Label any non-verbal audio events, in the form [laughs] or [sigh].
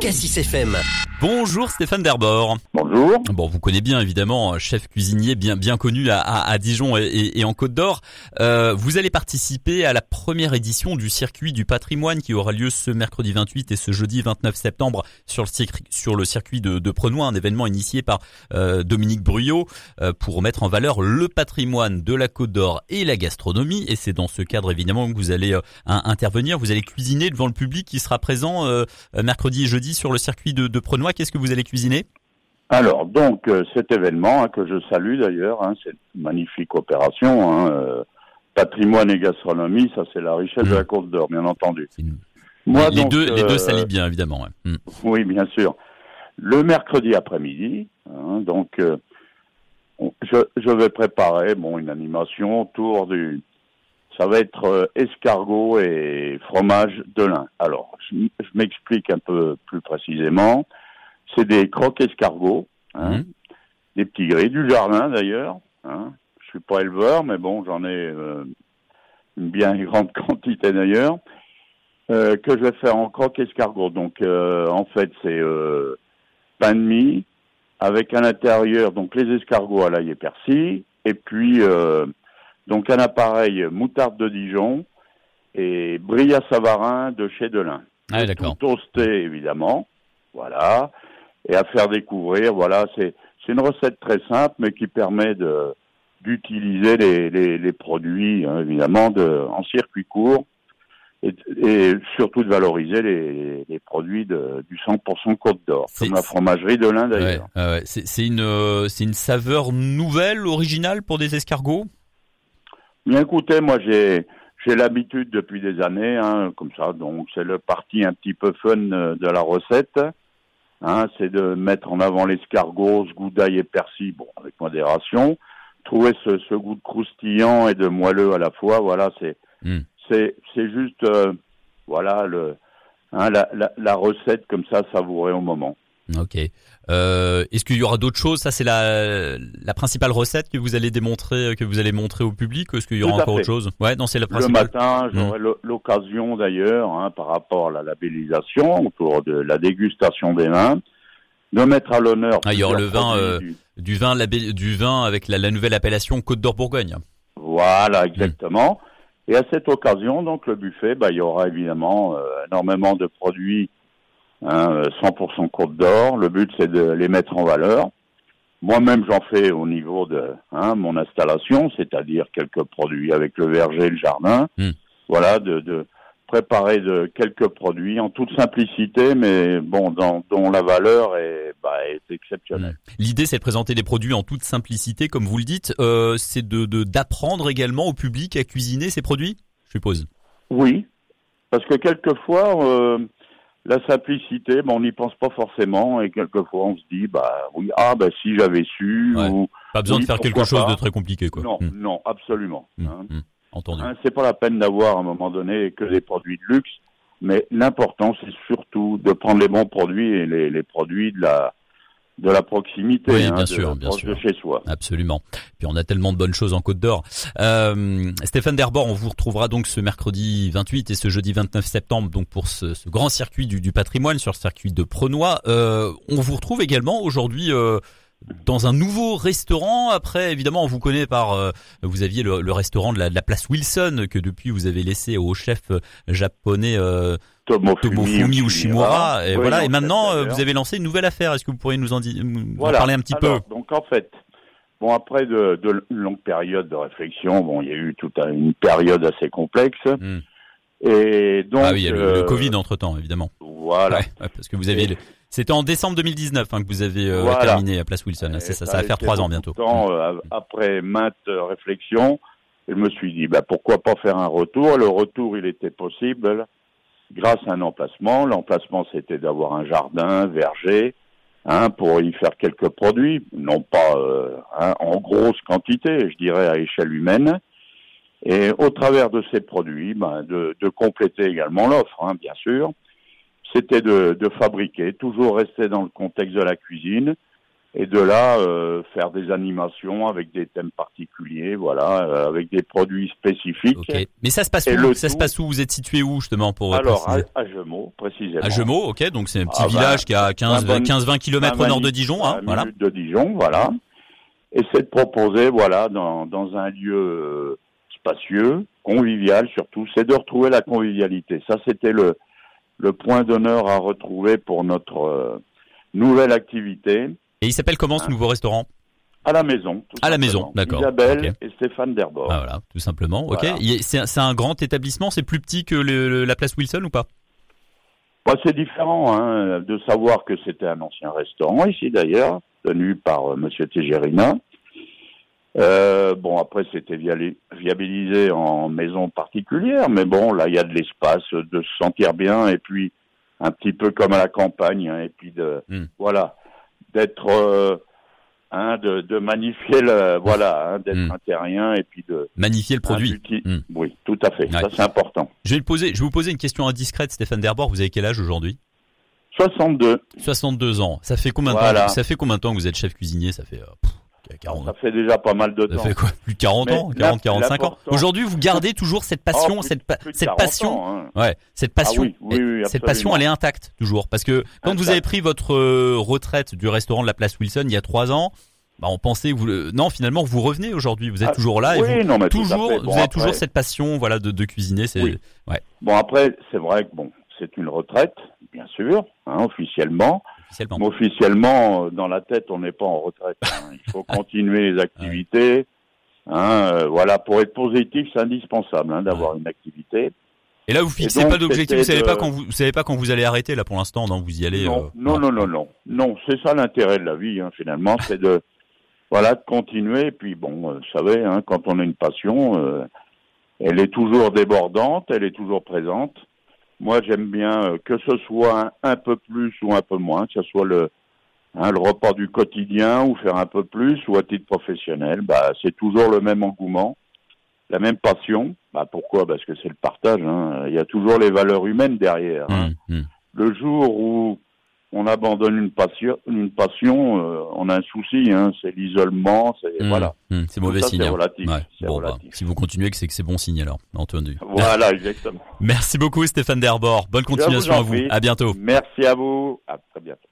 Cassis FM. Bonjour Stéphane Derbord. Bonjour. Bon, vous connaissez bien évidemment, chef cuisinier bien bien connu à, à, Dijon et, et, en Côte d'Or. Euh, vous allez participer à la première édition du circuit du patrimoine qui aura lieu ce mercredi 28 et ce jeudi 29 septembre sur le, sur le circuit de, de Prenois, un événement initié par euh, Dominique Bruyot euh, pour mettre en valeur le patrimoine de la Côte d'Or et la gastronomie. Et c'est dans ce cadre évidemment que vous allez euh, intervenir. Vous allez cuisiner devant le public qui sera présent euh, mercredi et jeudi sur le circuit de, de Prenois Qu'est-ce que vous allez cuisiner? Alors, donc, euh, cet événement, hein, que je salue d'ailleurs, hein, c'est une magnifique opération, hein, euh, patrimoine et gastronomie, ça c'est la richesse de la mmh. Côte d'Or, bien entendu. Moi, les, deux, les deux euh, s'allient bien, évidemment. Mmh. Oui, bien sûr. Le mercredi après-midi, donc, je, vais préparer bon, une animation autour du... Ça va être escargot et fromage de lin. Alors, je m'explique un peu plus précisément c'est des croques escargots, hein, mhm. des petits gris du jardin d'ailleurs. Hein. Je suis pas éleveur, mais bon, j'en ai euh, une bien [laughs] grande quantité d'ailleurs. Euh, que je vais faire en croque escargot. Donc, euh, en fait, c'est pain de mie avec à l'intérieur donc les escargots à l'ail et persil, et puis donc un appareil moutarde de Dijon et à savarin de chez Delin. Ah, d'accord. Toasté évidemment, voilà et à faire découvrir. Voilà, c'est une recette très simple, mais qui permet de d'utiliser les, les, les, produits hein, évidemment de, en circuit court et, et, surtout de valoriser les, les produits de, du 100% Côte d'Or, comme la fromagerie de l'Inde d'ailleurs. Ouais, ouais. C'est une euh, une saveur nouvelle, originale pour des escargots? Bien écoutez, moi j'ai j'ai l'habitude depuis des années, hein, comme ça, donc c'est le parti un petit peu fun de la recette. Hein, c'est de mettre en avant l'escargot, ce goût d'ail et persil, bon, avec modération. Trouver ce, ce, goût de croustillant et de moelleux à la fois, voilà, c'est hmm. c'est c'est juste, euh, voilà, le, hein, la, la, la recette comme ça, savourée au moment. Ok. Euh, Est-ce qu'il y aura d'autres choses? Ça, c'est la, la principale recette que vous allez démontrer, que vous allez montrer au public. Est-ce qu'il y aura encore autre chose? Ouais, non, c'est la principale. Le matin, mmh. j'aurai l'occasion d'ailleurs, hein, par rapport à la labellisation, autour de la dégustation des vins, de mettre à l'honneur. Ah, il y aura le vin, euh, du... vin, du vin avec la, la nouvelle appellation Côte d'Or Bourgogne. Voilà, exactement. Et à cette occasion, donc le buffet, bah, il y aura évidemment euh, énormément de produits hein, 100% Côte d'Or. Le but, c'est de les mettre en valeur. Moi-même, j'en fais au niveau de hein, mon installation, c'est-à-dire quelques produits avec le verger et le jardin. Hmm. Voilà, de, de, préparer de quelques produits en toute simplicité, mais bon, dans, dont la valeur est, bah, est exceptionnelle. Hmm. L'idée, c'est de présenter des produits en toute simplicité, comme vous le dites. Euh, c'est de d'apprendre également au public à cuisiner ces produits, je suppose? Oui, parce que quelquefois, euh, la simplicité, ben, on n'y pense pas forcément et quelquefois on se dit bah oui ah bah si j'avais su ou pas besoin de faire quelque chose de très compliqué quoi. Non hmm. non absolument. Hmm. Hein. Entendu. C'est pas la peine d'avoir à un moment donné que des produits de luxe, mais l'important c'est surtout de prendre les bons produits et les, les produits de la de la proximité, oui, hein, bien de, sûr, bien sûr. de chez soi. Absolument. Puis on a tellement de bonnes choses en Côte d'Or. Euh, Stéphane Derbord, on vous retrouvera donc ce mercredi 28 et ce jeudi 29 septembre donc pour ce, ce grand circuit du, du, patrimoine sur le circuit de Prenois. Euh, on vous retrouve également aujourd'hui euh, dans un nouveau restaurant. Après, évidemment, on vous connaît par, euh, vous aviez le, le restaurant de la, de la, place Wilson que depuis vous avez laissé au chef euh, japonais euh, Tomofumi Ushimura. Et voilà. Et maintenant, euh, vous avez lancé une nouvelle affaire. Est-ce que vous pourriez nous en, parler un petit peu Donc en fait, bon après de, de longues périodes de réflexion, bon, il y a eu toute une période assez complexe. Hmm. Et donc, ah oui, il y a le, le Covid entre temps, évidemment. Voilà. Ouais, parce que vous aviez, c'était en décembre 2019 hein, que vous avez euh, terminé à Place Wilson. C'est ça, ça va faire trois ans bientôt. Temps, euh, après maintes réflexions, je me suis dit, bah, pourquoi pas faire un retour? Le retour, il était possible grâce à un emplacement. L'emplacement, c'était d'avoir un jardin, verger, hein, pour y faire quelques produits, non pas euh, hein, en grosse quantité, je dirais à échelle humaine. Et au travers de ces produits, ben, de, compléter également l'offre, hein, bien sûr c'était de, fabriquer, toujours rester dans le contexte de la cuisine, Et de là, euh, faire des animations avec des thèmes particuliers, voilà, euh, avec des produits spécifiques. Mais ça se passe Et où Ça se passe où Vous êtes situé où justement pour Alors, à, préciser à précisément. à Gemaux, ok, donc c'est un petit Ah, bah, village qui a 15 bah, bonne- 15-20 kilomètres au nord de Dijon, hein, voilà. de Dijon, voilà. Et c'est de proposer, voilà, dans, dans un lieu euh, spacieux, convivial surtout, c'est de retrouver la convivialité. Ça, c'était le, le point d'honneur à retrouver pour notre euh, nouvelle activité Et il s'appelle comment ce Hein nouveau restaurant? À la maison. tout À la simplement. maison, d'accord. Isabelle Ok. et Stéphane Derbord. Ah, voilà, tout simplement. Ok. Voilà. C'est un- grand établissement, c'est plus petit que le- le- la place Wilson ou pas? Bah, c'est différent hein, de savoir que c'était un ancien restaurant ici d'ailleurs, tenu par euh, Monsieur. Euh, bon, après c'était viabilisé en maison particulière, mais bon, là il y a de l'espace, de se sentir bien, et puis un petit peu comme à la campagne, hein, et puis de Hmm. voilà, d'être, euh, hein, de, de magnifier le, voilà, hein, d'être Hmm. un terrien, et puis de Magnifier le produit. Hmm. Oui, tout à fait, Ouais. ça c'est important. Je vais, le poser, je vais vous poser une question indiscrète, Stéphane Derbord. Vous avez quel âge aujourd'hui? 62. 62 ans. Ça fait combien de Voilà. temps Ça fait combien de temps que vous êtes chef cuisinier? Ça fait euh, 40 Ça fait déjà pas mal de Ça temps. fait quoi Plus de 40 Mais ans 40, 45 ans Aujourd'hui, vous gardez toujours cette passion, Oh, plus- cette, pa- plus de cette 40 passion. ans, hein. Ouais, cette passion, Ah oui, oui, oui, cette passion, elle est intacte toujours. Parce que quand vous avez pris votre euh, retraite du restaurant de la Place Wilson il y a trois ans, bah on pensait que vous, le- non, finalement, vous revenez aujourd'hui. Vous êtes Ah, toujours là et oui, vous, non, mais toujours, vous avez après- toujours cette passion, voilà, de, de cuisiner. C'est Oui. Bon, après, c'est vrai que bon, c'est une retraite, bien sûr, hein, officiellement. Officiellement. Euh, dans la tête, on n'est pas en retraite. hein. Il faut [laughs] continuer les activités. Hein, euh, voilà, pour être positif, c'est indispensable hein, d'avoir une activité. Et là, vous fixez donc, pas d'objectif. Vous savez de- pas quand vous, vous savez pas quand vous allez arrêter là pour l'instant. Non, vous y allez. non, euh, non, non, non, non, non. C'est ça l'intérêt de la vie, finalement, [laughs] c'est de voilà de continuer. Et puis bon, vous savez, quand on a une passion, euh, elle est toujours débordante, elle est toujours présente. Moi, j'aime bien euh, que ce soit un, un peu plus ou un peu moins, que ce soit le hein, le repas du quotidien ou faire un peu plus ou à titre professionnel. Bah, c'est toujours le même engouement, la même passion. Bah, pourquoi? Parce que c'est le partage. hein. Il y a toujours les valeurs humaines derrière. hein hum, hum. le jour où on abandonne une passion, une passion, euh, on a un souci, hein, c'est l'isolement, c'est Hum, voilà. hum, c'est mauvais ça, signe. hein. relatif, Ouais. bah, si vous continuez, c'est que c'est bon signe alors. Entendu. Voilà, exactement. Merci beaucoup Stéphane Derbord. Bonne continuation à vous. prie. À bientôt. Merci à vous, à très bientôt.